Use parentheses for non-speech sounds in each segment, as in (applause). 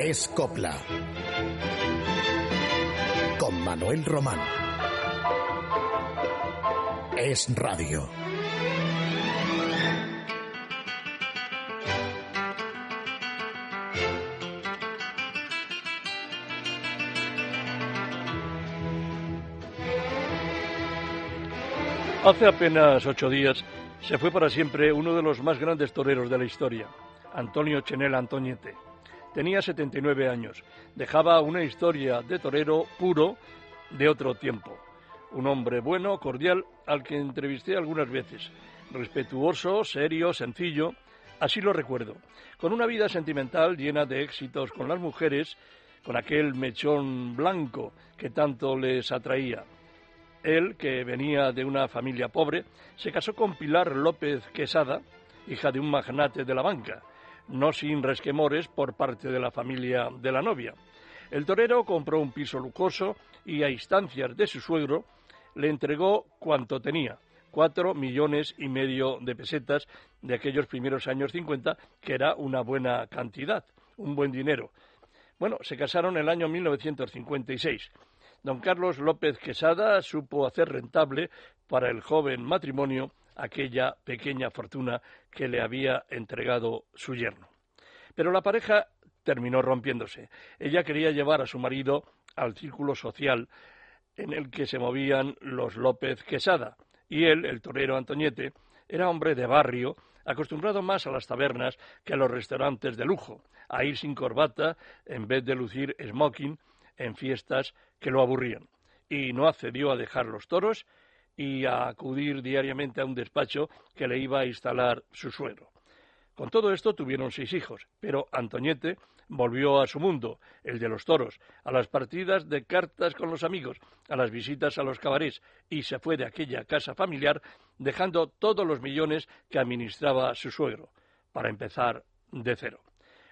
Es Copla. Con Manuel Román. Es Radio. Hace apenas ocho días se fue para siempre uno de los más grandes toreros de la historia, Antonio Chenel Antoñete. Tenía 79 años, dejaba una historia de torero puro de otro tiempo. Un hombre bueno, cordial, al que entrevisté algunas veces. Respetuoso, serio, sencillo, así lo recuerdo. Con una vida sentimental llena de éxitos con las mujeres, con aquel mechón blanco que tanto les atraía. Él, que venía de una familia pobre, se casó con Pilar López Quesada, hija de un magnate de la banca, no sin resquemores por parte de la familia de la novia. El torero compró un piso lujoso y a instancias de su suegro le entregó cuanto tenía, cuatro millones y medio de pesetas de aquellos primeros años 50, que era una buena cantidad, un buen dinero. Bueno, se casaron en el año 1956 don Carlos López Quesada supo hacer rentable para el joven matrimonio aquella pequeña fortuna que le había entregado su yerno. Pero la pareja terminó rompiéndose. Ella quería llevar a su marido al círculo social en el que se movían los López Quesada, y él, el torero Antoñete, era hombre de barrio, acostumbrado más a las tabernas que a los restaurantes de lujo, a ir sin corbata en vez de lucir smoking en fiestas que lo aburrían, y no accedió a dejar los toros y a acudir diariamente a un despacho que le iba a instalar su suegro. Con todo esto tuvieron seis hijos, pero Antoñete volvió a su mundo, el de los toros, a las partidas de cartas con los amigos, a las visitas a los cabarets, y se fue de aquella casa familiar dejando todos los millones que administraba su suegro, para empezar de cero.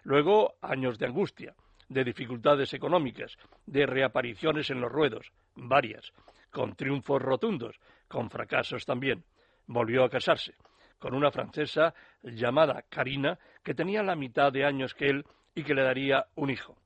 Luego, años de angustia, de dificultades económicas, de reapariciones en los ruedos, varias, con triunfos rotundos, con fracasos también. Volvió a casarse con una francesa llamada Karina, que tenía la mitad de años que él y que le daría un hijo.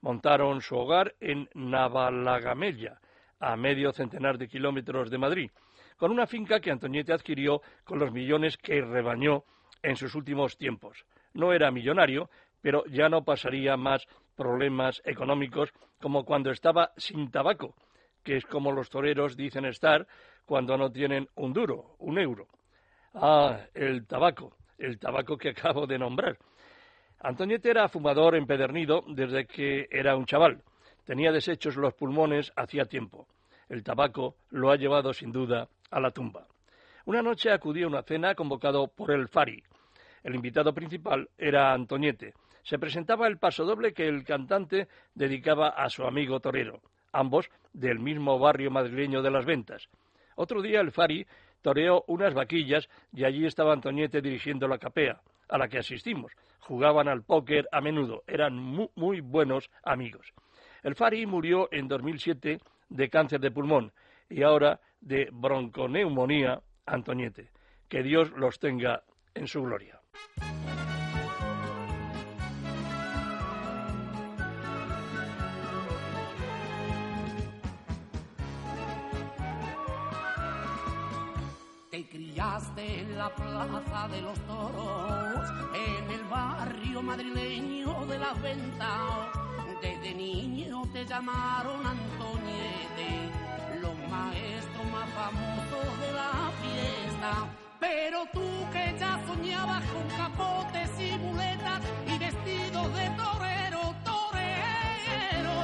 Montaron su hogar en Navalagamella, a medio centenar de kilómetros de Madrid, con una finca que Antoñete adquirió con los millones que rebañó en sus últimos tiempos. No era millonario, pero ya no pasaría más problemas económicos como cuando estaba sin tabaco, que es como los toreros dicen estar cuando no tienen un duro, un euro. Ah, el tabaco, el tabaco que (laughs) acabo de nombrar. Antoniete era fumador empedernido desde que era un chaval. Tenía deshechos los pulmones hacía tiempo. El tabaco lo ha llevado sin duda a la tumba. Una noche acudí a una cena convocado por el Fari. El invitado principal era Antoniete, se presentaba el pasodoble que el cantante dedicaba a su amigo torero, ambos del mismo barrio madrileño de las ventas. Otro día el Fari toreó unas vaquillas y allí estaba Antoñete dirigiendo la capea, a la que asistimos. Jugaban al póker a menudo, eran muy, buenos amigos. El Fari murió en 2007 de cáncer de pulmón y ahora de bronconeumonía Antoñete. Que Dios los tenga en su gloria. En la plaza de los toros, en el barrio madrileño de las ventas. Desde niño te llamaron Antoniete, los maestros más famosos de la fiesta. Pero tú que ya soñabas con capotes y muletas y vestidos de torero, torero,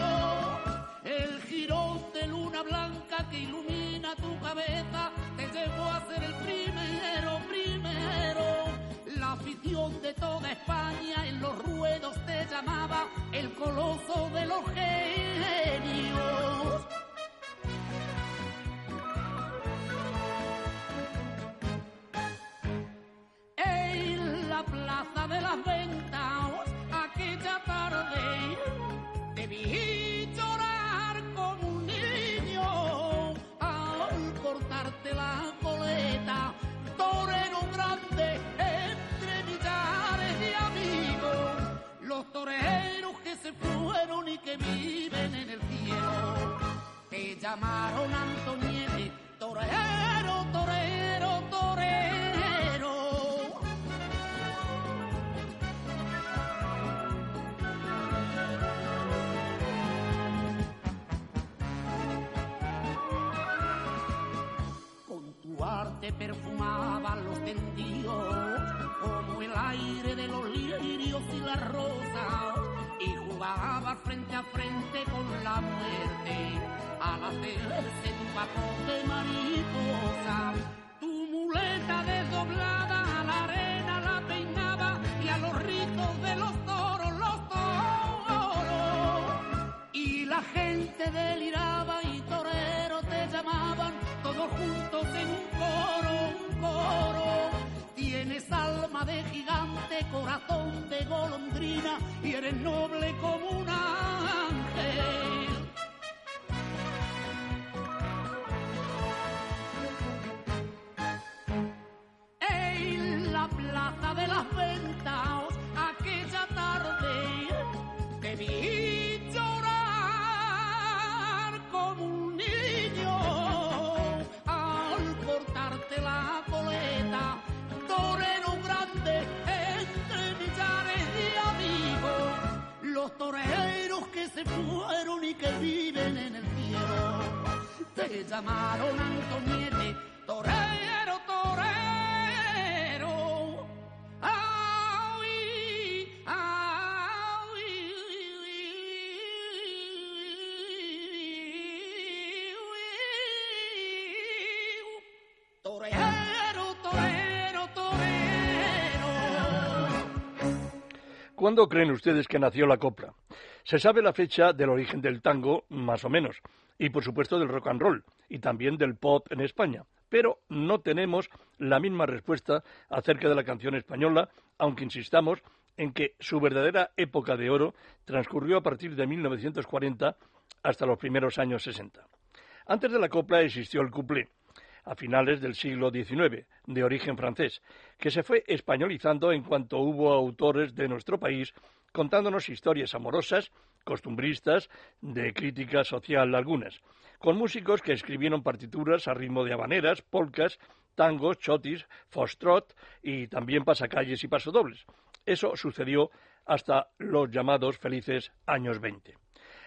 el girón de luna blanca que ilumina tu cabeza te llevó a ser el primero, afición de toda España en los ruedos te llamaba el coloso de los genios. En la plaza de las ventas, los toreros que se fueron y que viven en el cielo. Te llamaron Antoniete, torero, torero, torero. Con tu arte perfumaban los tendidos el aire de los lirios y la rosa y jugabas frente a frente con la muerte al hacerse tu papel de mariposa. Tu muleta desdoblada a la arena la peinaba y a los rizos de los toros, los toros. Y la gente deliraba y torero te llamaban todos juntos en un alma de gigante, corazón de golondrina y eres noble como un ángel. Toreros que se fueron y que viven en el cielo. Te llamaron Antoniete, torero. ¿Cuándo creen ustedes que nació la copla? Se sabe la fecha del origen del tango, más o menos, y por supuesto del rock and roll, y también del pop en España, pero no tenemos la misma respuesta acerca de la canción española, aunque insistamos en que su verdadera época de oro transcurrió a partir de 1940 hasta los primeros años 60. Antes de la copla existió el couplé, a finales del siglo XIX, de origen francés, que se fue españolizando en cuanto hubo autores de nuestro país contándonos historias amorosas, costumbristas, de crítica social algunas, con músicos que escribieron partituras a ritmo de habaneras, polcas, tangos, chotis, foxtrot y también pasacalles y pasodobles. Eso sucedió hasta los llamados felices años 20.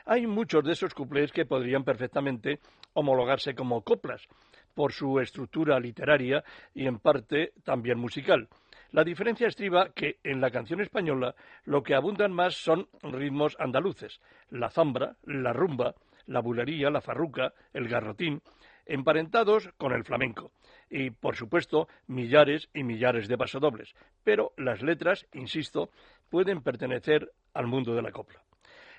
Hay muchos de esos cuplés que podrían perfectamente homologarse como coplas, por su estructura literaria y en parte también musical. La diferencia estriba que en la canción española lo que abundan más son ritmos andaluces, la zambra, la rumba, la bulería, la farruca, el garrotín, emparentados con el flamenco, y por supuesto millares y millares de pasodobles, pero las letras, insisto, pueden pertenecer al mundo de la copla.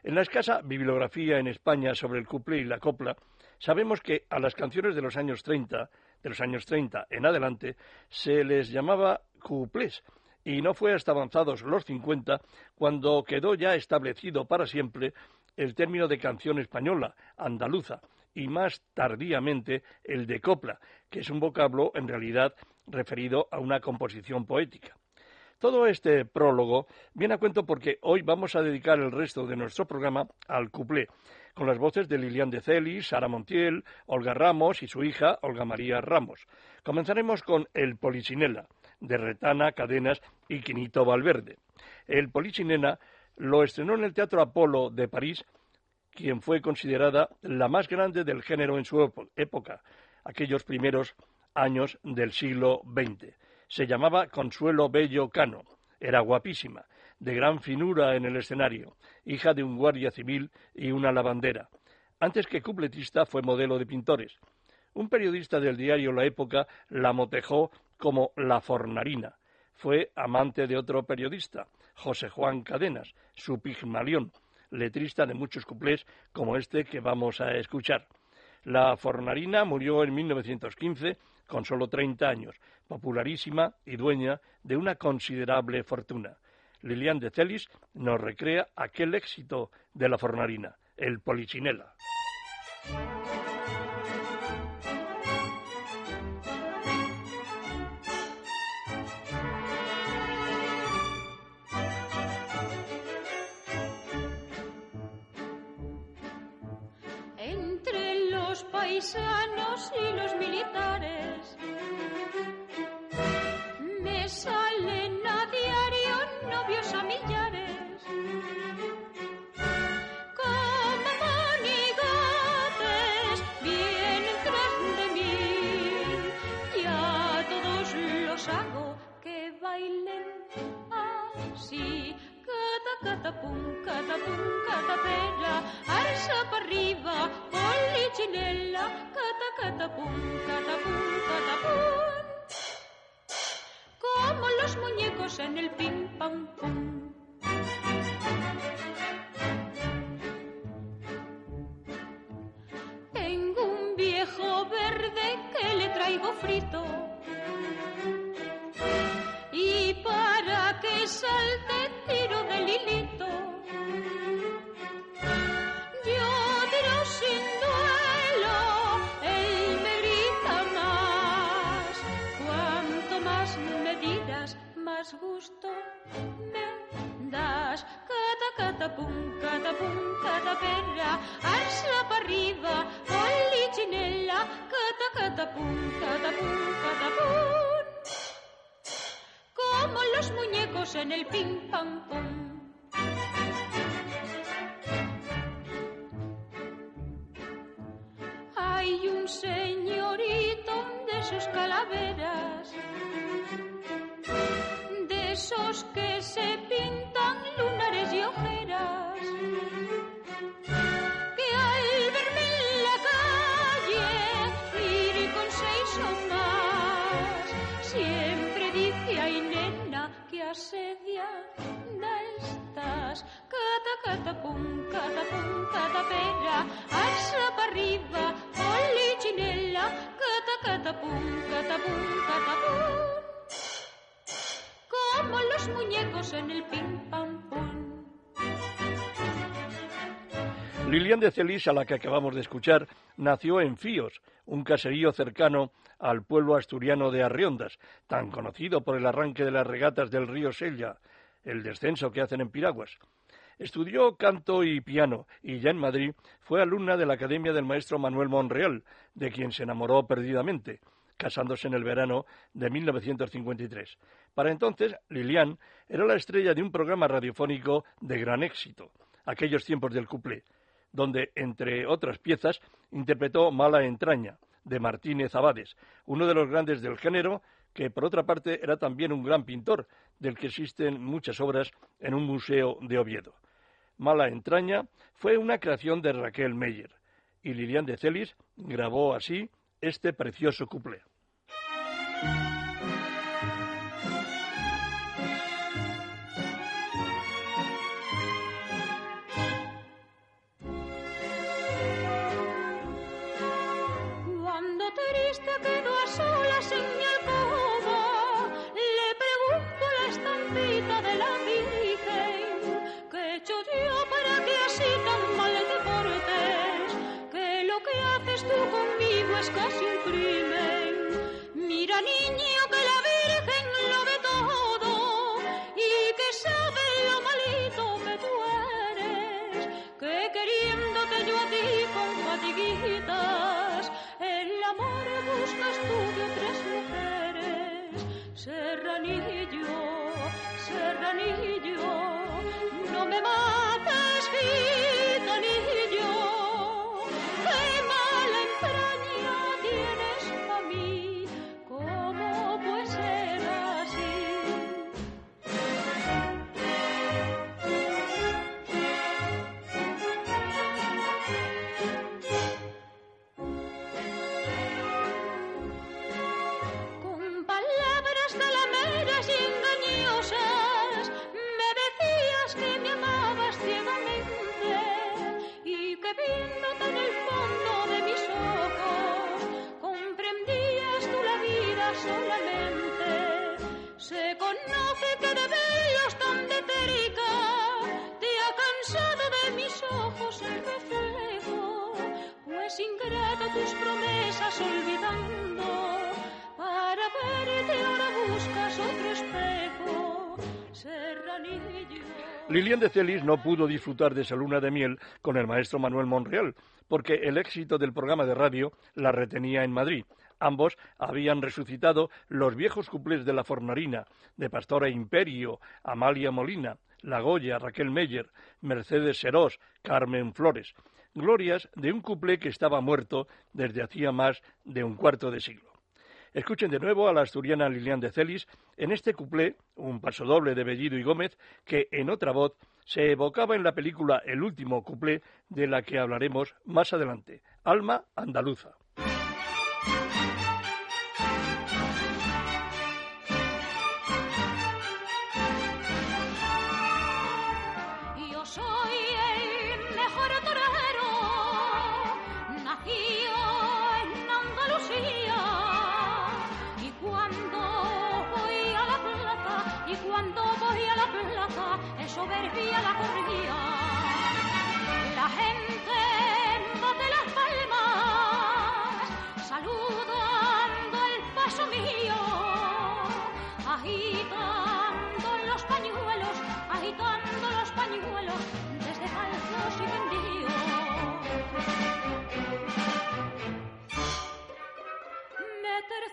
En la escasa bibliografía en España sobre el couplé y la copla, sabemos que a las canciones de los años 30, de los años 30 en adelante, se les llamaba cuplés, y no fue hasta avanzados los 50 cuando quedó ya establecido para siempre el término de canción española, andaluza, y más tardíamente el de copla, que es un vocablo en realidad referido a una composición poética. Todo este prólogo viene a cuento porque hoy vamos a dedicar el resto de nuestro programa al cuplé, con las voces de Lilian de Celis, Sara Montiel, Olga Ramos y su hija Olga María Ramos. Comenzaremos con El Polichinela, de Retana, Cadenas y Quinito Valverde. El Polichinela lo estrenó en el Teatro Apolo de París, quien fue considerada la más grande del género en su época, aquellos primeros años del siglo XX. Se llamaba Consuelo Bello Cano. Era guapísima, de gran finura en el escenario, hija de un guardia civil y una lavandera. Antes que cupletista fue modelo de pintores. Un periodista del diario La Época la motejó como la fornarina. Fue amante de otro periodista, José Juan Cadenas, su pigmalión, letrista de muchos cuplés como este que vamos a escuchar. La fornarina murió en 1915 con solo 30 años, popularísima y dueña de una considerable fortuna. Lilian de Celis nos recrea aquel éxito de la fornarina, el polichinela. Entre los paisanos y los militares. Cata, cata, pum, cata, pum, catapera, alza para arriba, cata, cata, pum, cata, pum, catapum. Como los muñecos en el pim, pam, pum. Tengo un viejo verde que le traigo frito. Y para que salte más gusto me das. Cata, cata, pum, cata, pum, cata, perra, alza para arriba, polichinela, cata, cata, pum, cata, pum, cata, pum como los muñecos en el ping pam pum. Hay un señorito de sus calaveras, esos que se pintan lunares y ojeras, que al verme en la calle ir con seis o más, siempre dice ay nena que asediada estás. Cata, cata, pum, cata, pum, cata, pera, alza para arriba, polichinela, cata, cata, pum, cata, pum, cata, pum. Como los muñecos en el pim, pam. Lilian de Celis, a la que acabamos de escuchar, nació en Fíos, un caserío cercano al pueblo asturiano de Arriondas, tan conocido por el arranque de las regatas del río Sella, el descenso que hacen en piraguas. Estudió canto y piano y ya en Madrid fue alumna de la Academia del maestro Manuel Monreal, de quien se enamoró perdidamente, casándose en el verano de 1953. Para entonces, Lilian era la estrella de un programa radiofónico de gran éxito, aquellos tiempos del cuplé, donde, entre otras piezas, interpretó Mala entraña, de Martínez Abades, uno de los grandes del género, que por otra parte era también un gran pintor, del que existen muchas obras en un museo de Oviedo. Mala entraña fue una creación de Raquel Meyer, y Lilian de Celis grabó así este precioso cuplé. Conmigo es casi un crimen. Mira niño que la Virgen lo ve todo y que sabe lo malito que tú eres, que queriéndote yo a ti con fatiguitas, el amor buscas tú de otras mujeres. Serranillo, serranillo, no me mates, tus promesas olvidando. Para ahora buscas otro espejo. Lilian de Celis no pudo disfrutar de esa luna de miel con el maestro Manuel Monreal, porque el éxito del programa de radio la retenía en Madrid. Ambos habían resucitado los viejos cuplés de la Fornarina, de Pastora Imperio, Amalia Molina, La Goya, Raquel Meyer, Mercedes Serós, Carmen Flores. Glorias de un cuplé que estaba muerto desde hacía más de un cuarto de siglo. Escuchen de nuevo a la asturiana Lilian de Celis en este cuplé, un pasodoble de Bellido y Gómez, que en otra voz se evocaba en la película El último cuplé, de la que hablaremos más adelante, Alma Andaluza.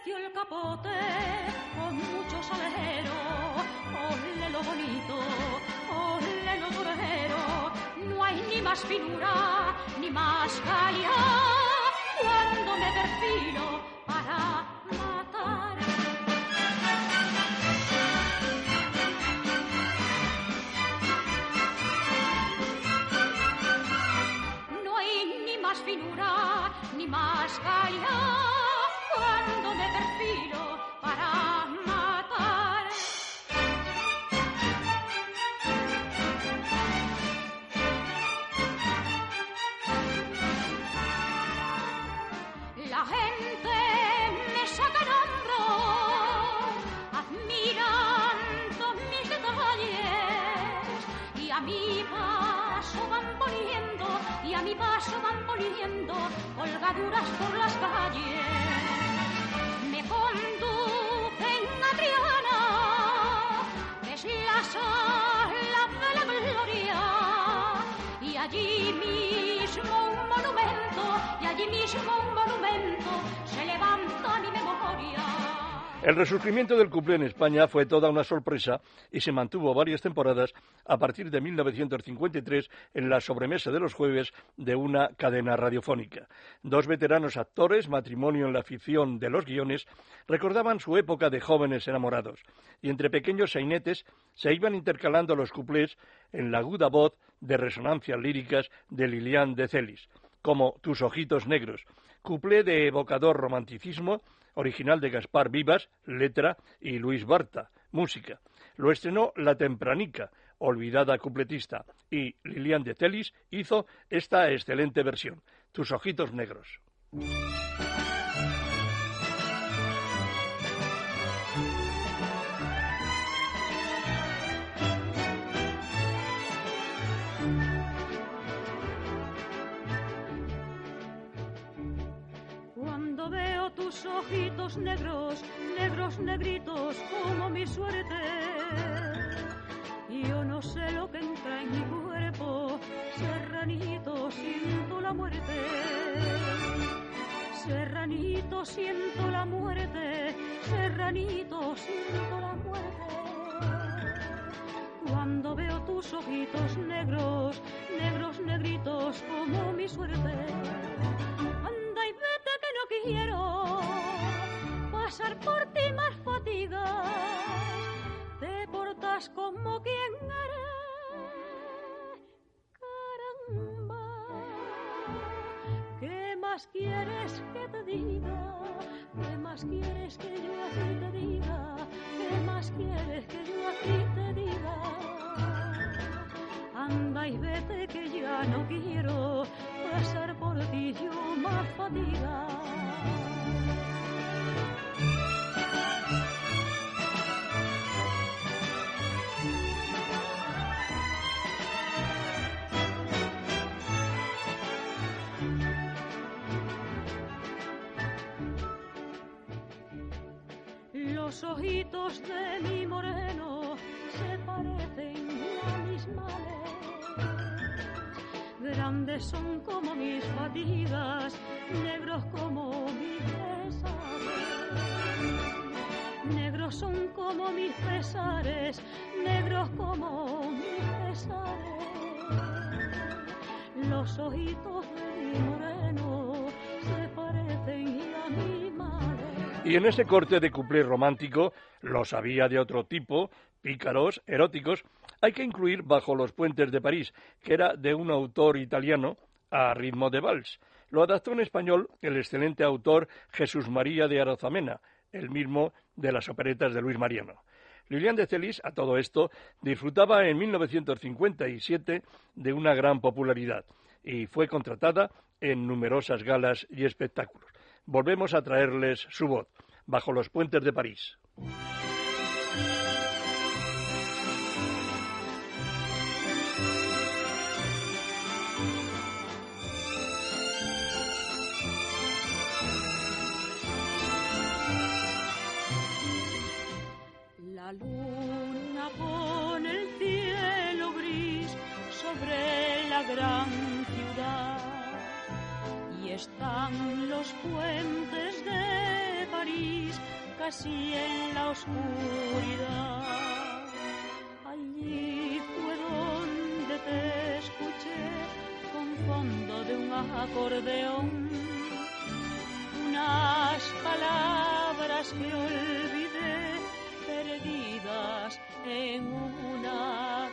El capote con mucho salero, ole lo bonito no hay ni más finura ni más calidad. Cuando me perfilo para matar. No hay ni más finura ni más calidad colgaduras por El resurgimiento del cuplé en España fue toda una sorpresa y se mantuvo varias temporadas a partir de 1953 en la sobremesa de los jueves de una cadena radiofónica. Dos veteranos actores, matrimonio en la afición de los guiones, recordaban su época de jóvenes enamorados y entre pequeños sainetes se iban intercalando los cuplés en la aguda voz de resonancias líricas de Lilian de Celis, como Tus ojitos negros, cuplé de evocador romanticismo original de Gaspar Vivas, letra, y Luis Barta, música. Lo estrenó La Tempranica, olvidada cupletista, y Lilian de Celis hizo esta excelente versión, Tus ojitos negros. Ojitos negros, negros, negritos como mi suerte, yo no sé lo que entra en mi cuerpo, serranito siento la muerte. Serranito siento la muerte, serranito siento la muerte. Cuando veo tus ojitos negros, negros, negritos como mi suerte. Como quien haré. Caramba, ¿qué más quieres que te diga? ¿Qué más quieres que yo a te diga? ¿Qué más quieres que yo a te diga? Anda y vete que ya no quiero pasar por ti yo más fatiga. Los ojitos de mi moreno se parecen a mis males grandes son como mis fatigas, negros como mis pesares. Negros son como mis pesares, negros como mis pesares. Los ojitos de mi moreno Y en ese corte de cuplé romántico, los había de otro tipo, pícaros, eróticos, hay que incluir Bajo los puentes de París, que era de un autor italiano a ritmo de vals. Lo adaptó en español el excelente autor Jesús María de Arozamena, el mismo de las operetas de Luis Mariano. Lilian de Celis, a todo esto, disfrutaba en 1957 de una gran popularidad y fue contratada en numerosas galas y espectáculos. Volvemos a traerles su voz, bajo los puentes de París. Los puentes de París casi en la oscuridad. Allí fue donde te escuché con fondo de un acordeón unas palabras que olvidé perdidas en una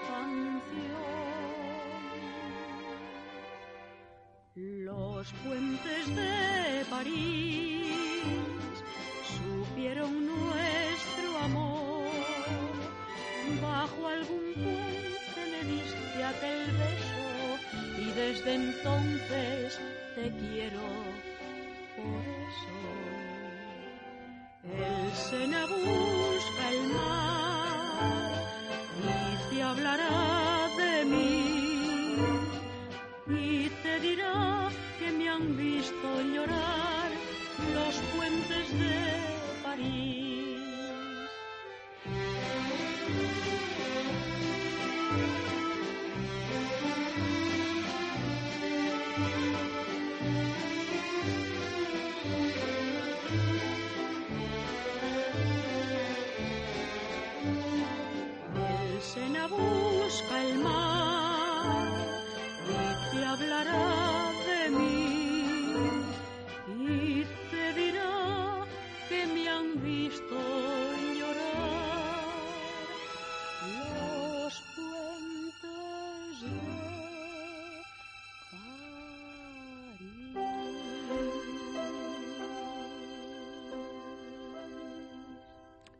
Los puentes de París supieron nuestro amor. Bajo algún puente le diste aquel beso y desde entonces te quiero por eso. El Sena busca el mar y te hablará han visto llorar los puentes de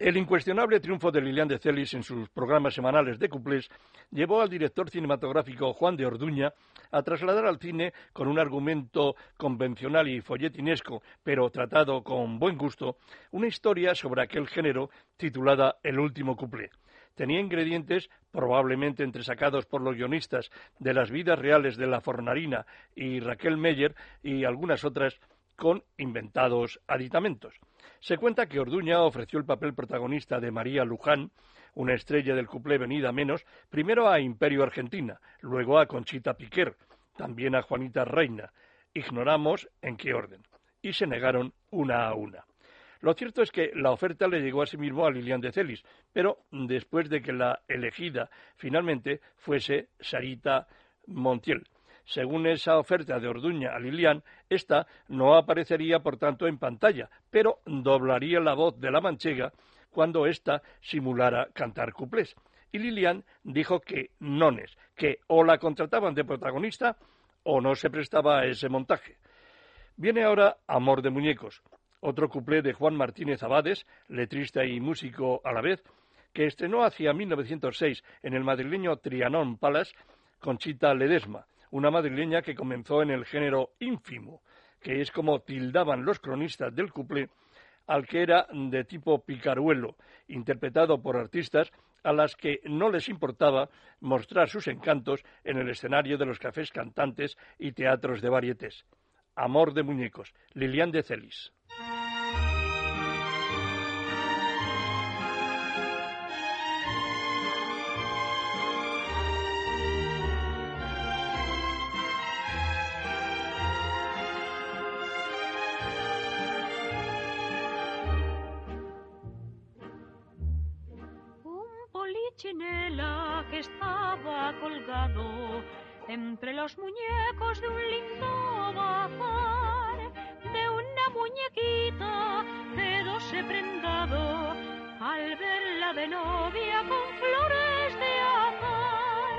El incuestionable triunfo de Lilian de Celis en sus programas semanales de cuplés llevó al director cinematográfico Juan de Orduña a trasladar al cine con un argumento convencional y folletinesco, pero tratado con buen gusto, una historia sobre aquel género titulada El último cuplé. Tenía ingredientes probablemente entresacados por los guionistas de las vidas reales de la Fornarina y Raquel Meyer y algunas otras con inventados aditamentos. Se cuenta que Orduña ofreció el papel protagonista de María Luján, una estrella del cuplé venida menos, primero a Imperio Argentina, luego a Conchita Piquer, también a Juanita Reina. Ignoramos en qué orden. Y se negaron una a una. Lo cierto es que la oferta le llegó asimismo a Lilian de Celis, pero después de que la elegida finalmente fuese Sarita Montiel. Según esa oferta de Orduña a Lilian, esta no aparecería, por tanto, en pantalla, pero doblaría la voz de la manchega cuando ésta simulara cantar cuplés. Y Lilian dijo que nones, que o la contrataban de protagonista o no se prestaba a ese montaje. Viene ahora Amor de Muñecos, otro cuplé de Juan Martínez Abades, letrista y músico a la vez, que estrenó hacia 1906 en el madrileño Trianon Palace Conchita Ledesma, una madrileña que comenzó en el género ínfimo, que es como tildaban los cronistas del cuplé, al que era de tipo picaruelo, interpretado por artistas a las que no les importaba mostrar sus encantos en el escenario de los cafés cantantes y teatros de varietés. Amor de muñecos, Lilian de Celis. Entre los muñecos de un lindo bazar, de una muñequita quedóse prendado al verla de novia con flores de azar.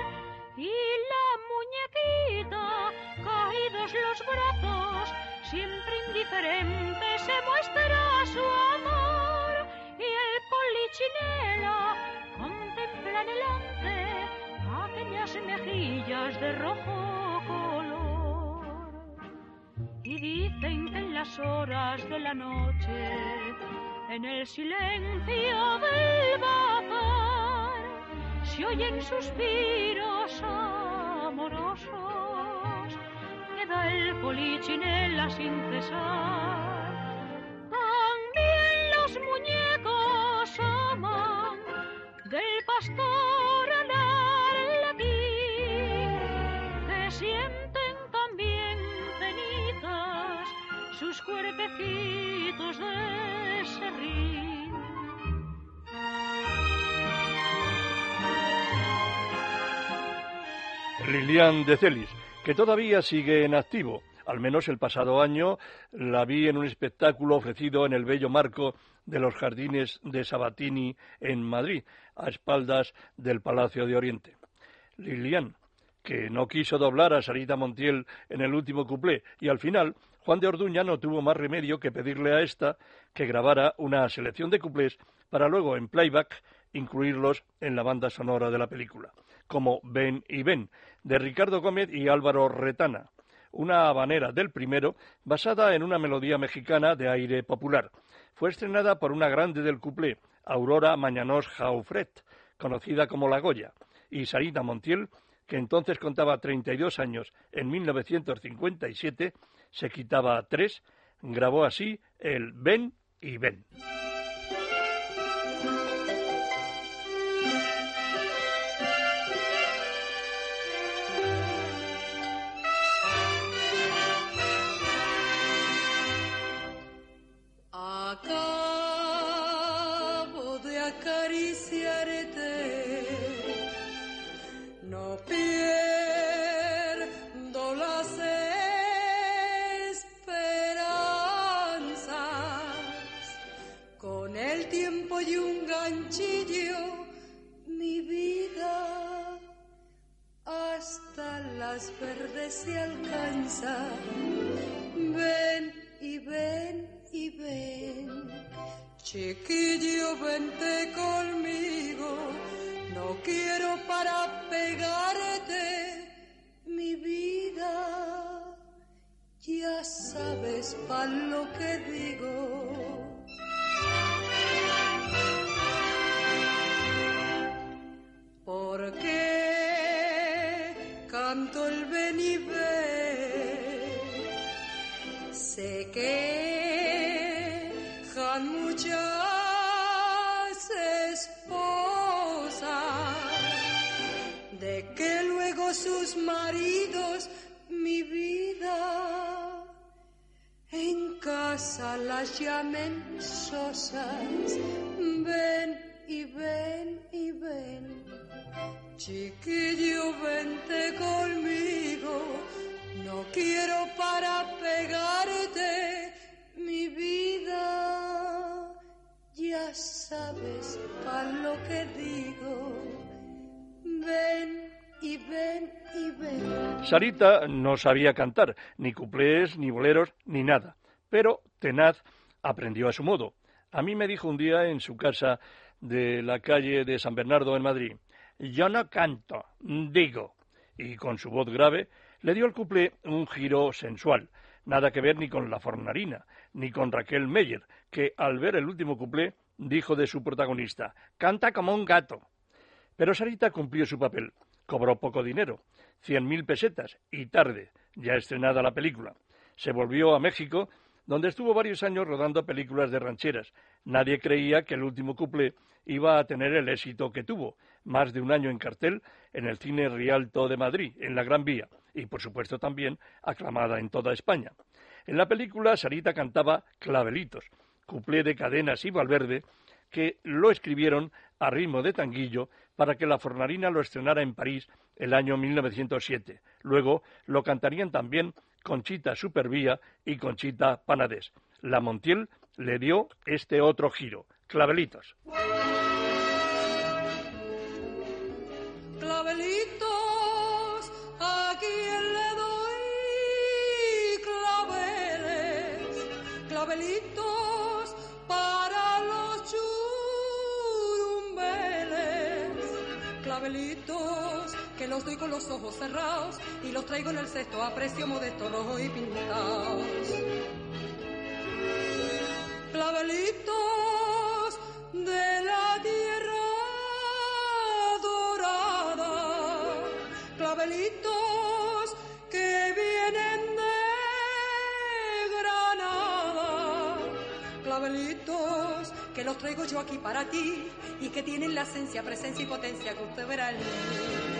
Y la muñequita, caídos los brazos, siempre indiferente se muestra su amor. Y el polichinela contempla delante aquellas mejillas de rojo color. Y dicen que en las horas de la noche, en el silencio del bazar, se oyen suspiros amorosos que da el polichinela sin cesar. Lilian de Celis, que todavía sigue en activo. Al menos el pasado año la vi en un espectáculo ofrecido en el bello marco de los jardines de Sabatini en Madrid, a espaldas del Palacio de Oriente. Lilian, que no quiso doblar a Sarita Montiel en el último cuplé, y al final Juan de Orduña no tuvo más remedio que pedirle a esta que grabara una selección de cuplés para luego en playback incluirlos en la banda sonora de la película, como Ven y Ven, de Ricardo Gómez y Álvaro Retana, una habanera del primero basada en una melodía mexicana de aire popular. Fue estrenada por una grande del cuplé, Aurora Mañanos Jaufret, conocida como La Goya, y Sarita Montiel, que entonces contaba 32 años en 1957, se quitaba tres, grabó así el Ven y Ven. Las verdes se alcanza. Ven y ven y ven. Chiquillo, vente conmigo. No quiero para pegarte mi vida. Ya sabes para lo que digo. Sé que han muchas esposas, de que luego sus maridos mi vida en casa las llamen sosas. Ven y ven y ven. Chiquillo, vente conmigo. No quiero para pegarte mi vida. Ya sabes para lo que digo. Ven y ven y ven. Sarita no sabía cantar, ni cuplés, ni boleros, ni nada, pero tenaz aprendió a su modo. A mí me dijo un día en su casa de la calle de San Bernardo en Madrid, yo no canto, digo, y con su voz grave le dio al cuplé un giro sensual, nada que ver ni con la fornarina, ni con Raquel Meyer, que al ver el último cuplé dijo de su protagonista, canta como un gato. Pero Sarita cumplió su papel, cobró poco dinero, cien mil pesetas, y tarde, ya estrenada la película. Se volvió a México, donde estuvo varios años rodando películas de rancheras. Nadie creía que el último cuplé iba a tener el éxito que tuvo, más de un año en cartel en el Cine Rialto de Madrid, en la Gran Vía, y por supuesto también aclamada en toda España. En la película Sarita cantaba Clavelitos, cuplé de Cadenas y Valverde, que lo escribieron a ritmo de tanguillo para que la Fornarina lo estrenara en París el año 1907. Luego lo cantarían también Conchita Supervía y Conchita Panadés. La Montiel le dio este otro giro. Clavelitos. Clavelitos, los doy con los ojos cerrados y los traigo en el cesto a precio modesto, rojo y pintados. Clavelitos de la tierra dorada, clavelitos que vienen de Granada, clavelitos que los traigo yo aquí para ti y que tienen la esencia, presencia y potencia que usted verá en mí.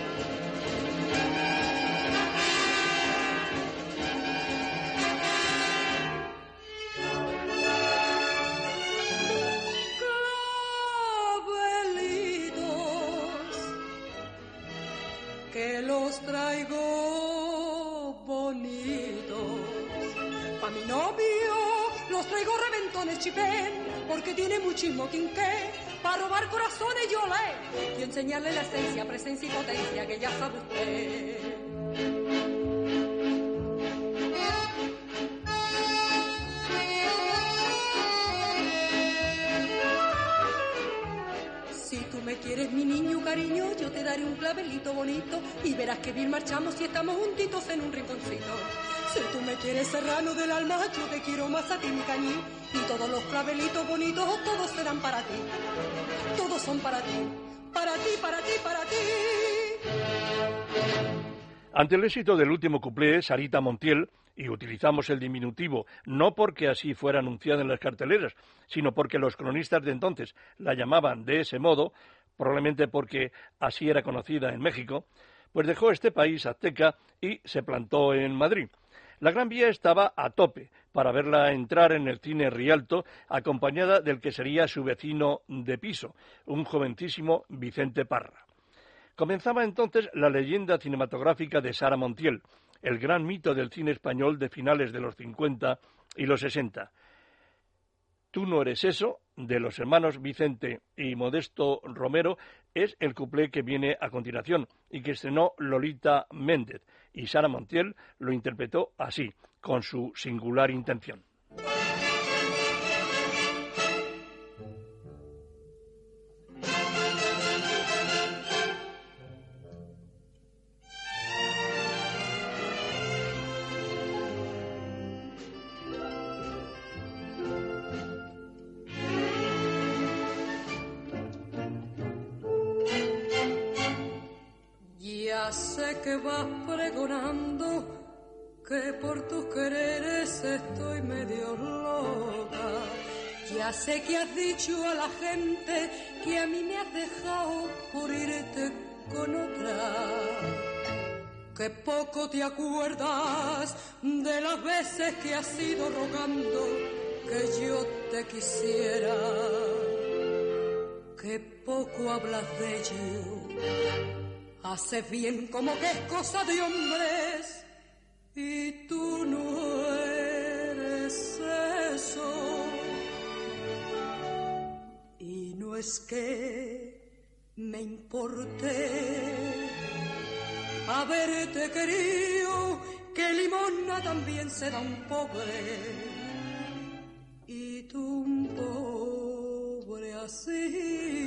Porque tiene muchísimo quinqué. Para robar corazones yo le y enseñarle la esencia, presencia y potencia que ya sabe usted. Si tú me quieres, mi niño cariño, yo te daré un clavelito bonito y verás que bien marchamos si estamos juntitos en un rinconcito. Si tú me quieres, serrano del alma, yo te quiero más a ti, mi cañín. Y todos los clavelitos bonitos, todos serán para ti. Todos son para ti, para ti, para ti, para ti. Ante el éxito del último cuplé, Sarita Montiel, y utilizamos el diminutivo no porque así fuera anunciada en las carteleras, sino porque los cronistas de entonces la llamaban de ese modo, probablemente porque así era conocida en México, pues dejó este país azteca y se plantó en Madrid. La Gran Vía estaba a tope para verla entrar en el cine Rialto, acompañada del que sería su vecino de piso, un jovencísimo Vicente Parra. Comenzaba entonces la leyenda cinematográfica de Sara Montiel, el gran mito del cine español de finales de los 50 y los 60. Tú no eres eso, de los hermanos Vicente y Modesto Romero, es el cuplé que viene a continuación y que estrenó Lolita Méndez, y Sara Montiel lo interpretó así, con su singular intención. Ya sé que has dicho a la gente que a mí me has dejado por irte con otra. Que poco te acuerdas de las veces que has ido rogando que yo te quisiera. Que poco hablas de ello. Haces bien como que es cosa de hombres y tú no eres eso. No es que me importe haberte querido, que limona también se da un pobre y tú un pobre así.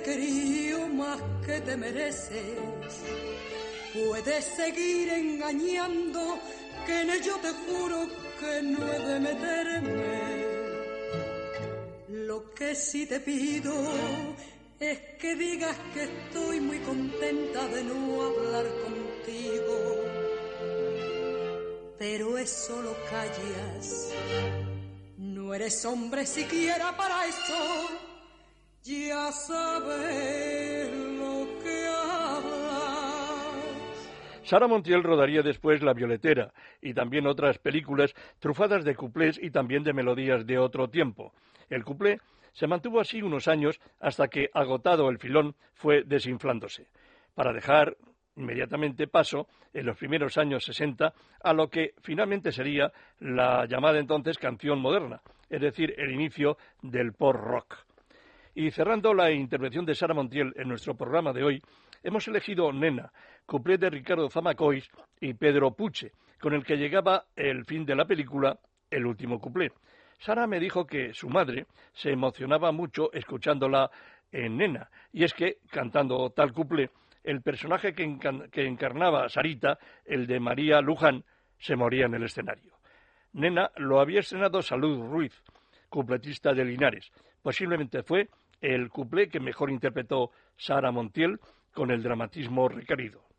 Te querío más que te mereces. Puedes seguir engañando que en ello te juro que no he de meterme. Lo que sí te pido es que digas que estoy muy contenta de no hablar contigo. Pero eso lo callas. No eres hombre siquiera para eso. Ya lo que. Sara Montiel rodaría después La Violetera y también otras películas trufadas de cuplés y también de melodías de otro tiempo. El cuplé se mantuvo así unos años hasta que, agotado el filón, fue desinflándose, para dejar inmediatamente paso, en los primeros años 60, a lo que finalmente sería la llamada entonces canción moderna, es decir, el inicio del pop rock. Y cerrando la intervención de Sara Montiel en nuestro programa de hoy, hemos elegido Nena, cuplé de Ricardo Zamacois y Pedro Puche, con el que llegaba el fin de la película El último cuplé. Sara me dijo que su madre se emocionaba mucho escuchándola en Nena, y es que, cantando tal cuplé, el personaje que, encarnaba Sarita, el de María Luján, se moría en el escenario. Nena lo había estrenado Salud Ruiz, cupletista de Linares. Posiblemente fue el cuplé que mejor interpretó Sara Montiel con el dramatismo requerido.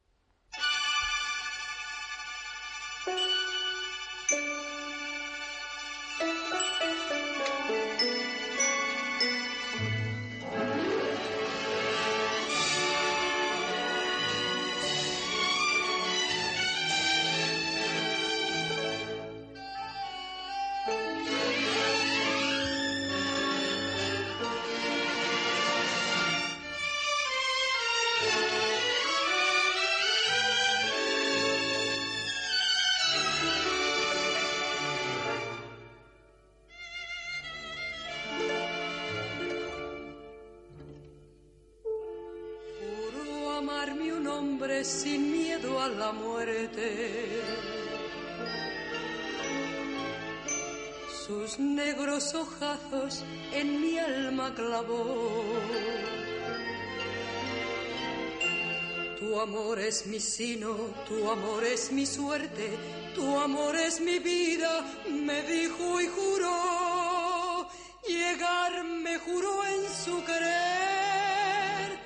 Tu amor es mi sino, tu amor es mi suerte, tu amor es mi vida, me dijo y juró. Llegar me juró en su querer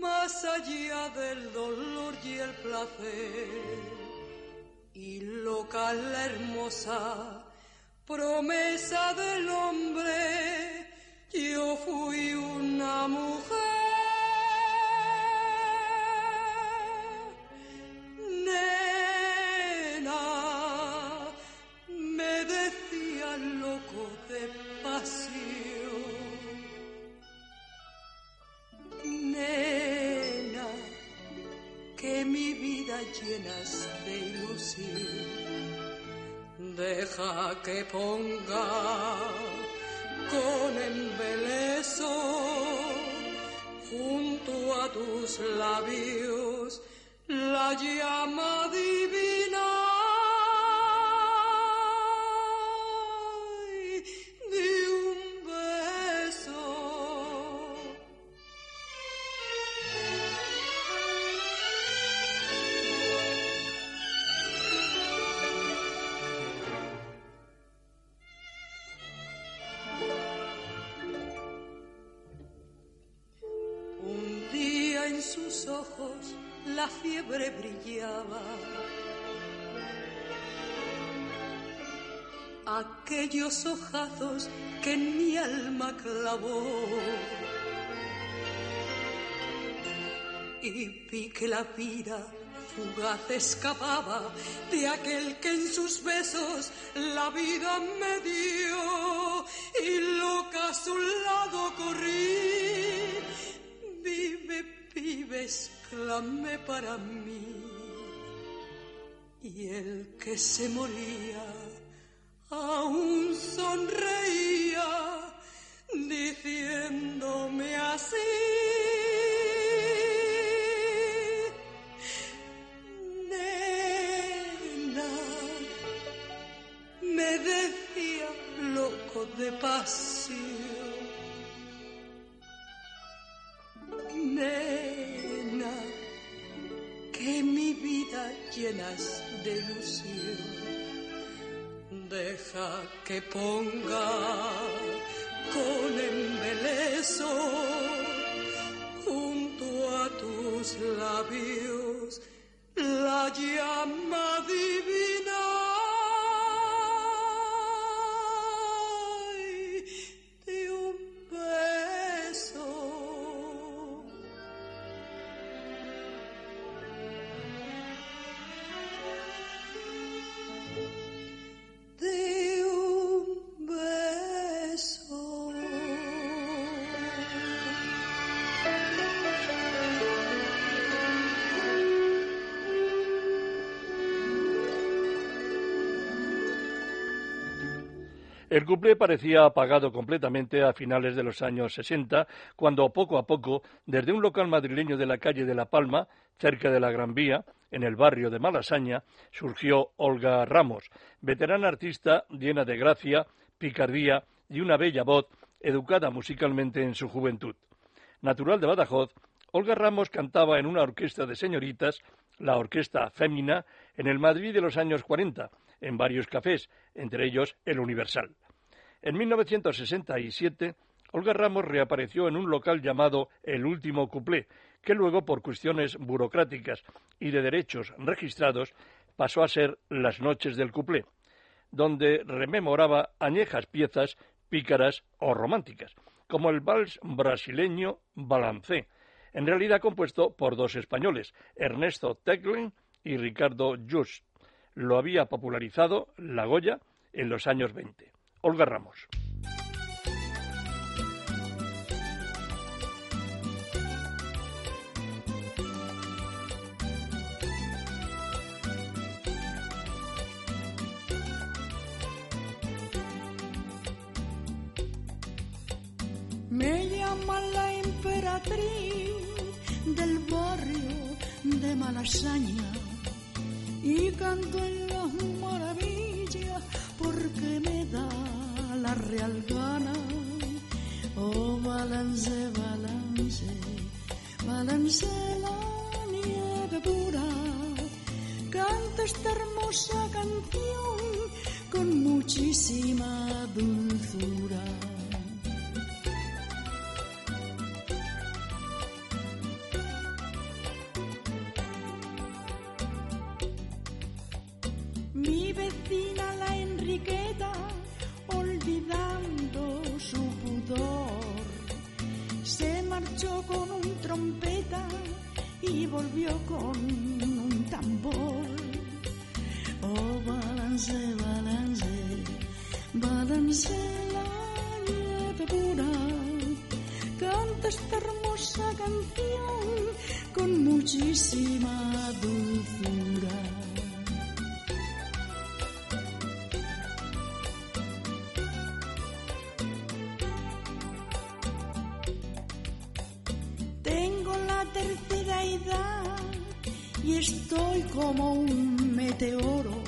más allá del dolor y el placer. Y loca la hermosa promesa del hombre, yo fui una mujer. Nena, me decía loco de pasión. Nena, que mi vida llenas de ilusión. Deja que ponga con embeleso junto a tus labios la llama divina Aquellos ojazos que mi alma clavó. Y vi que la vida fugaz escapaba de aquel que en sus besos la vida me dio. Y loca a su lado corrí. Vive, vives, clamé para mí. Y el que se moría aún sonreía, diciéndome así. Nena, me decía loco de pasión. Nena, que mi vida llenas de ilusión. Deja que ponga con embeleso junto a tus labios la llama divina. El cuplé parecía apagado completamente a finales de los años 60, cuando poco a poco, desde un local madrileño de la calle de La Palma, cerca de la Gran Vía, en el barrio de Malasaña, surgió Olga Ramos, veterana artista llena de gracia, picardía y una bella voz, educada musicalmente en su juventud. Natural de Badajoz, Olga Ramos cantaba en una orquesta de señoritas, la Orquesta Fémina, en el Madrid de los años 40, en varios cafés, entre ellos el Universal. En 1967, Olga Ramos reapareció en un local llamado El Último Cuplé, que luego, por cuestiones burocráticas y de derechos registrados, pasó a ser Las Noches del Cuplé, donde rememoraba añejas piezas pícaras o románticas, como el vals brasileño Balancé, en realidad compuesto por dos españoles, Ernesto Teclen y Ricardo Just lo había popularizado La Goya en los años 20. Olga Ramos. Me llama la emperatriz del barrio de Malasaña y canto en las maravillas porque me da la real gana. Oh, balance, balance, balance la nieve pura. Canta esta hermosa canción con muchísima dulzura. balance, balance, balance la nieve pura. Canta esta hermosa canción con muchísima dulzura. Tengo la tercera edad y estoy como un meteoro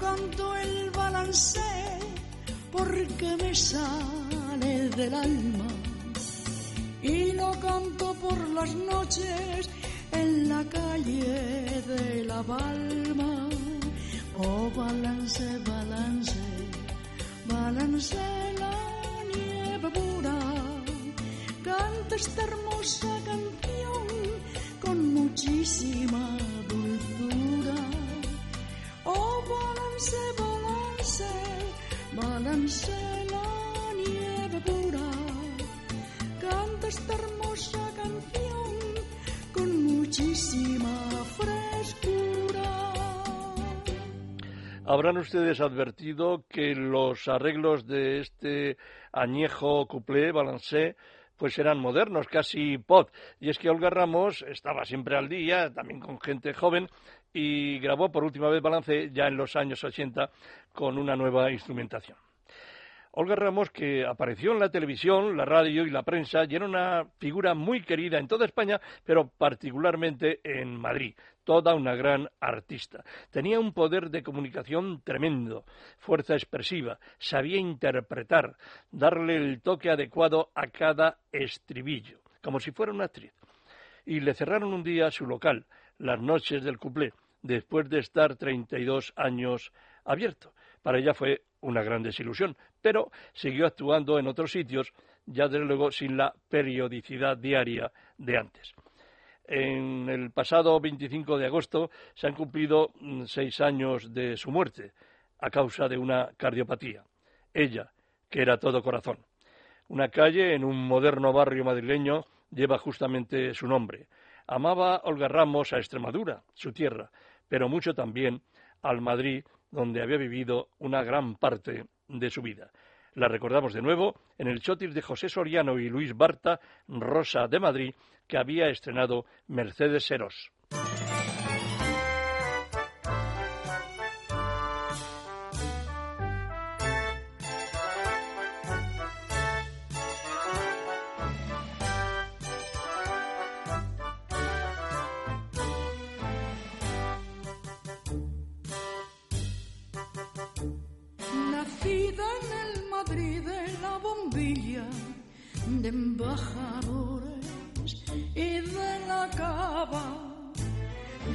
canto el balance porque me sale del alma y lo canto por las noches en la calle de La Palma. Oh, balance, balance, balance la nieve pura. Canta esta hermosa Habrán ustedes advertido que los arreglos de este añejo couplé, balancé, pues eran modernos, casi pop. Y es que Olga Ramos estaba siempre al día, también con gente joven, y grabó por última vez Balance ya en los años 80 con una nueva instrumentación. Olga Ramos, que apareció en la televisión, la radio y la prensa, y era una figura muy querida en toda España, pero particularmente en Madrid. Toda una gran artista. Tenía un poder de comunicación tremendo, fuerza expresiva, sabía interpretar, darle el toque adecuado a cada estribillo, como si fuera una actriz. Y le cerraron un día su local, las noches del cuplé, después de estar 32 años abierto. Para ella fue una gran desilusión, pero siguió actuando en otros sitios, ya desde luego sin la periodicidad diaria de antes. En el pasado 25 de agosto se han cumplido mm, seis años de su muerte a causa de una cardiopatía. Ella, que era todo corazón. Una calle en un moderno barrio madrileño lleva justamente su nombre. Amaba Olga Ramos a Extremadura, su tierra, pero mucho también al Madrid donde había vivido una gran parte de su vida. La recordamos de nuevo en el chotis de José Soriano y Luis Barta, Rosa de Madrid, que había estrenado Mercedes Serós.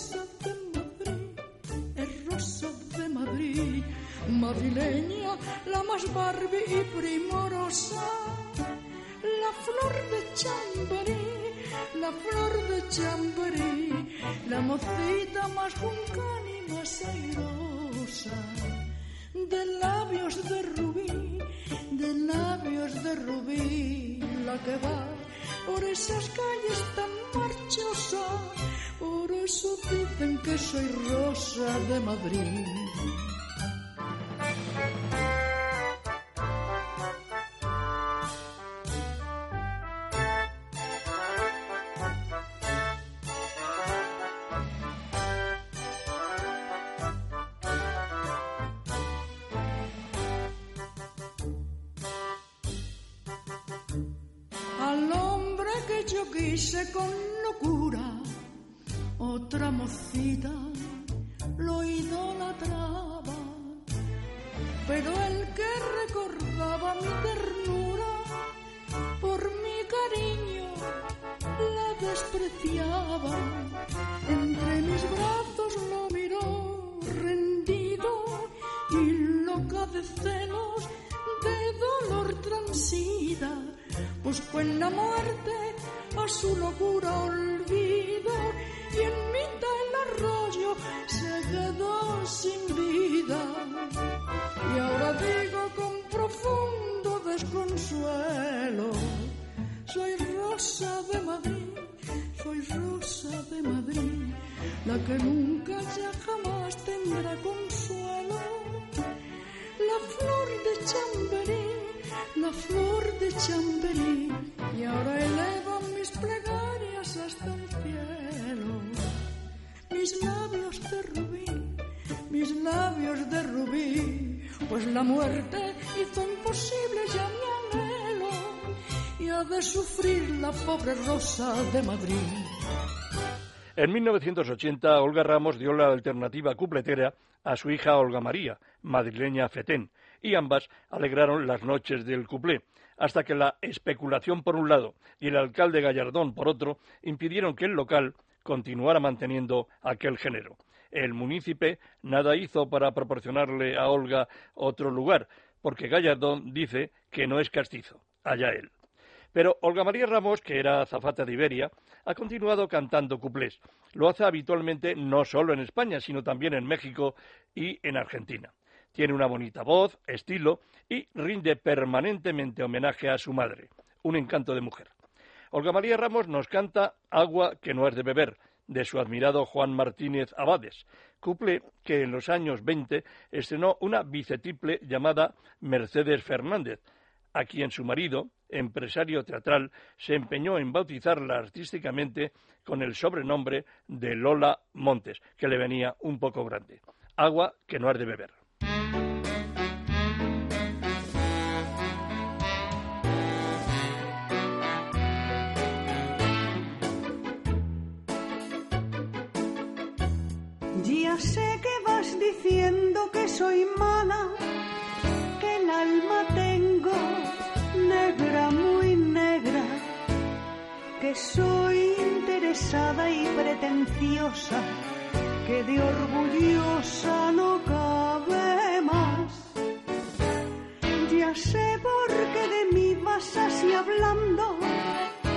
rosa de Madrid, es rosa de Madrid, madrileña, la más barbie y primorosa, la flor de chamberí, la flor de chamberí, la mocita más juncana y más airosa, de labios de rubí, de labios de rubí, la que va por esas calles tan marchosas, por eso dicen que soy rosa de Madrid. En la muerte a su locura olvido y en mitad del arroyo se quedó sin vida. Y ahora digo con profundo desconsuelo, soy Rosa de Madrid, soy Rosa de Madrid, la que nunca muerte hizo imposible y ha de sufrir la pobre rosa de Madrid. En 1980, Olga Ramos dio la alternativa cupletera a su hija Olga María, madrileña Fetén, y ambas alegraron las noches del cuplé hasta que la especulación por un lado y el alcalde Gallardón por otro impidieron que el local continuara manteniendo aquel género. El munícipe nada hizo para proporcionarle a Olga otro lugar, porque Gallardón dice que no es castizo. Allá él. Pero Olga María Ramos, que era azafata de Iberia, ha continuado cantando cuplés. Lo hace habitualmente no solo en España, sino también en México y en Argentina. Tiene una bonita voz, estilo y rinde permanentemente homenaje a su madre, un encanto de mujer. Olga María Ramos nos canta Agua que no es de beber, de su admirado Juan Martínez Abades, couple que en los años 20 estrenó una bicetiple llamada Mercedes Fernández, a quien su marido, empresario teatral, se empeñó en bautizarla artísticamente con el sobrenombre de Lola Montes, que le venía un poco grande. Agua que no has de beber. Diciendo que soy mala, que el alma tengo negra, muy negra, que soy interesada y pretenciosa, que de orgullosa no cabe más. Ya sé por qué de mí vas así hablando,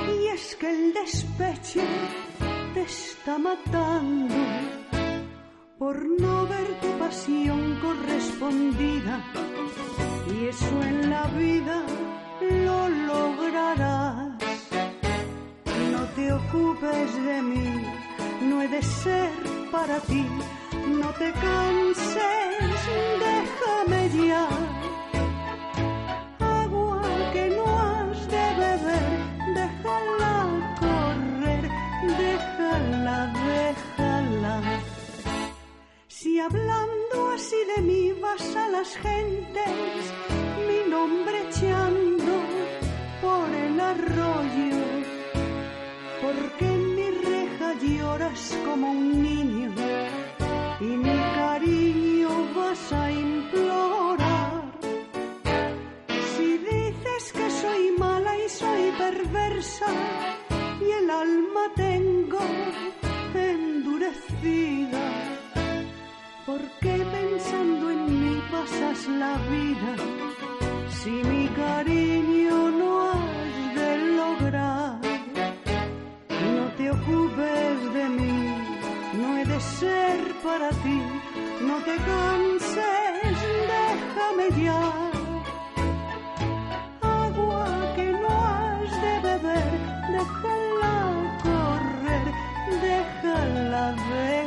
y es que el despecho te está matando por no ver tu pasión correspondida. Y eso en la vida lo lograrás. No te ocupes de mí, no he de ser para ti. No te canses, déjame ya. Si hablando así de mí vas a las gentes, mi nombre echando por el arroyo, porque en mi reja lloras como un niño y mi cariño vas a implorar. Si dices que soy mala y soy perversa y el alma tengo endurecida, ¿Por qué pensando en mí pasas la vida? Si mi cariño no has de lograr, no te ocupes de mí, no he de ser para ti, no te canses, déjame ya. Agua que no has de beber, déjala correr, déjala, déjala.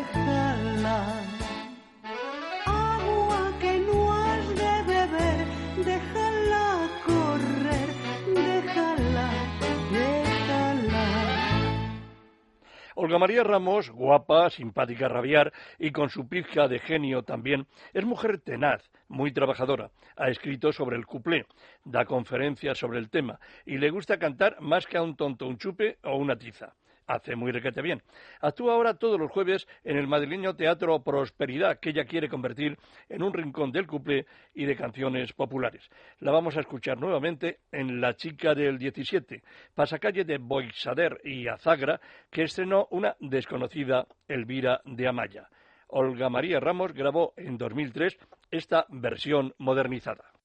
Olga María Ramos, guapa, simpática rabiar y con su pizca de genio también, es mujer tenaz, muy trabajadora. Ha escrito sobre el cuplé, da conferencias sobre el tema y le gusta cantar más que a un tonto un chupe o una tiza. Hace muy requete bien. Actúa ahora todos los jueves en el madrileño Teatro Prosperidad, que ella quiere convertir en un rincón del cuplé y de canciones populares. La vamos a escuchar nuevamente en La chica del 17, pasacalle de Boixader y Azagra, que estrenó una desconocida Elvira de Amaya. Olga María Ramos grabó en 2003 esta versión modernizada.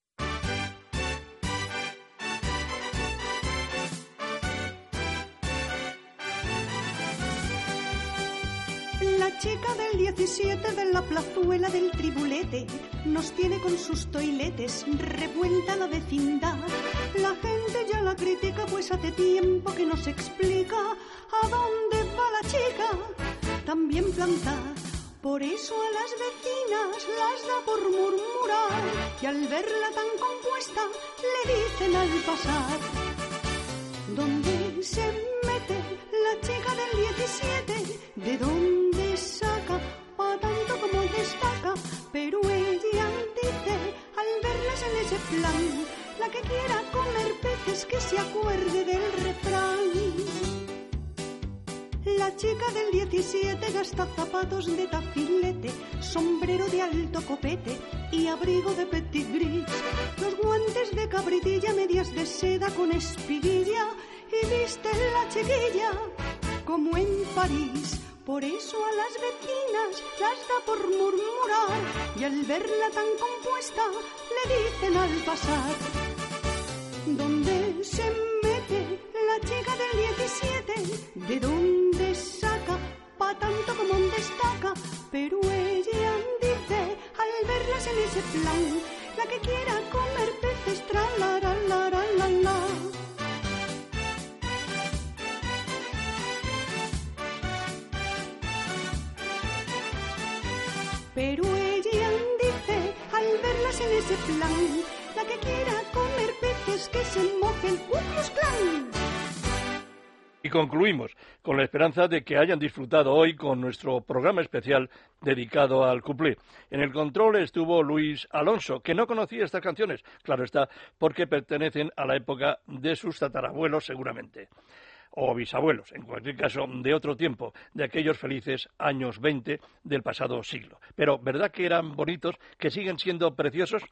Chica del 17 de la plazuela del tribulete nos tiene con sus toiletes revuelta la vecindad. La gente ya la critica pues hace tiempo que nos explica a dónde va la chica también plantada. Por eso a las vecinas las da por murmurar y al verla tan compuesta le dicen al pasar. hasta zapatos de tafilete, sombrero de alto copete y abrigo de petit gris. Los guantes de cabritilla, medias de seda con espiguilla y viste la chiquilla como en París. Por eso a las vecinas las da por murmurar y al verla tan compuesta le dicen al pasar. ¿Dónde se mete la chica del 17? ¿De dónde? tanto como un destaca, pero ella dice al verlas en ese plan, la que quiera comer peces, tra la la la la la. Pero ella dice al verlas en ese plan, la que quiera comer peces que se moje el Ku Klux y concluimos con la esperanza de que hayan disfrutado hoy con nuestro programa especial dedicado al cuplé. En el control estuvo Luis Alonso, que no conocía estas canciones, claro está, porque pertenecen a la época de sus tatarabuelos seguramente o bisabuelos, en cualquier caso de otro tiempo, de aquellos felices años 20 del pasado siglo. Pero ¿verdad que eran bonitos, que siguen siendo preciosos?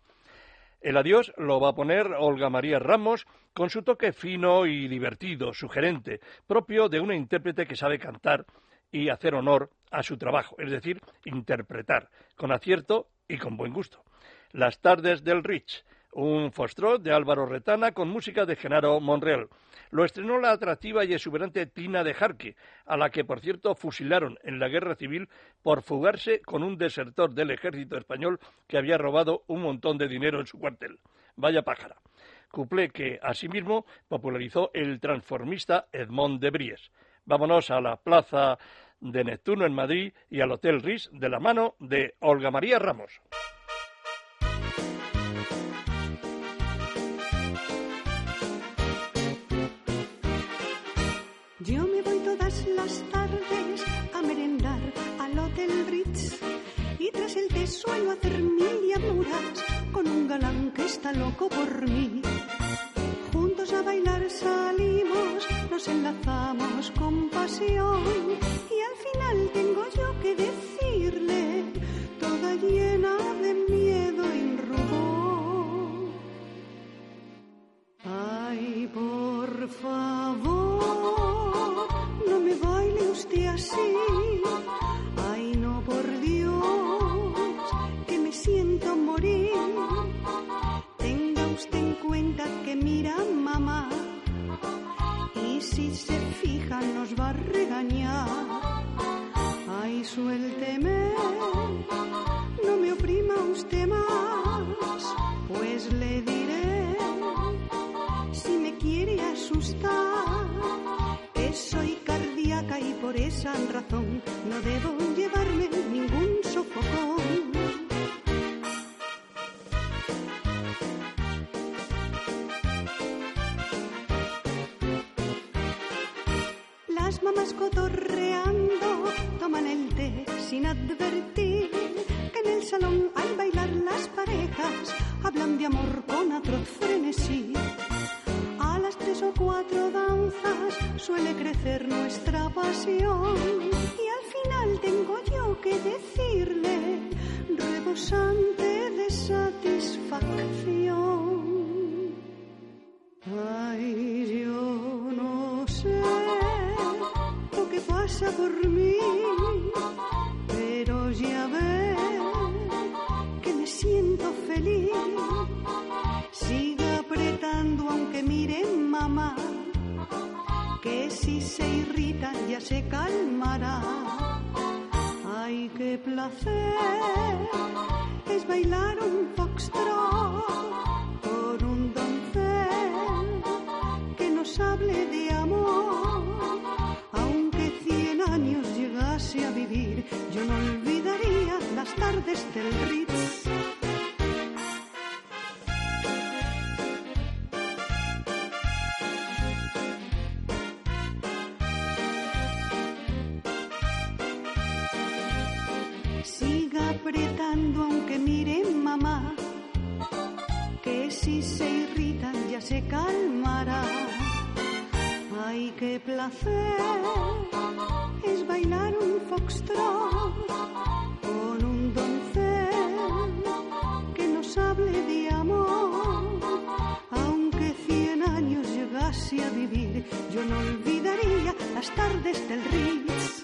El adiós lo va a poner Olga María Ramos con su toque fino y divertido, sugerente, propio de una intérprete que sabe cantar y hacer honor a su trabajo, es decir, interpretar, con acierto y con buen gusto. Las tardes del Rich, un fostrot de Álvaro Retana con música de Genaro Monreal. Lo estrenó la atractiva y exuberante Tina de Jarque, a la que, por cierto, fusilaron en la guerra civil por fugarse con un desertor del ejército español que había robado un montón de dinero en su cuartel. Vaya pájara. Cuplé que, asimismo, popularizó el transformista Edmond de Bries. Vámonos a la plaza de Neptuno en Madrid y al Hotel Ris de la mano de Olga María Ramos. Suelo hacer mil diabluras con un galán que está loco por mí. Juntos a bailar salimos, nos enlazamos con pasión y al final tengo yo que decirle, toda llena de miedo y rubor. Ay, por favor, no me baile usted así. Cuenta que mira mamá. Y si se fija nos va a regañar. Ay, suélteme, no me oprima usted más. Pues le diré si me quiere asustar, que soy cardíaca y por esa razón no debo llevarme ningún sofocón. Las mamás cotorreando toman el té sin advertir que en el salón al bailar las parejas hablan de amor con atroz frenesí. A las tres o cuatro danzas suele crecer nuestra pasión y al final tengo yo que decirle, rebosante de satisfacción. Ay, por pero ya ve que me siento feliz. Siga apretando aunque mire mamá, que si se irrita ya se calmará. Ay, qué placer es bailar un foxtrot con un doncel que nos hable de amor. Años llegase a vivir, yo no olvidaría las tardes del Ritz. Siga apretando aunque mire mamá, que si se irritan ya se calmará. Ay, qué placer es bailar un foxtrot con un doncel que nos hable de amor. Aunque cien años llegase a vivir, yo no olvidaría las tardes del Ritz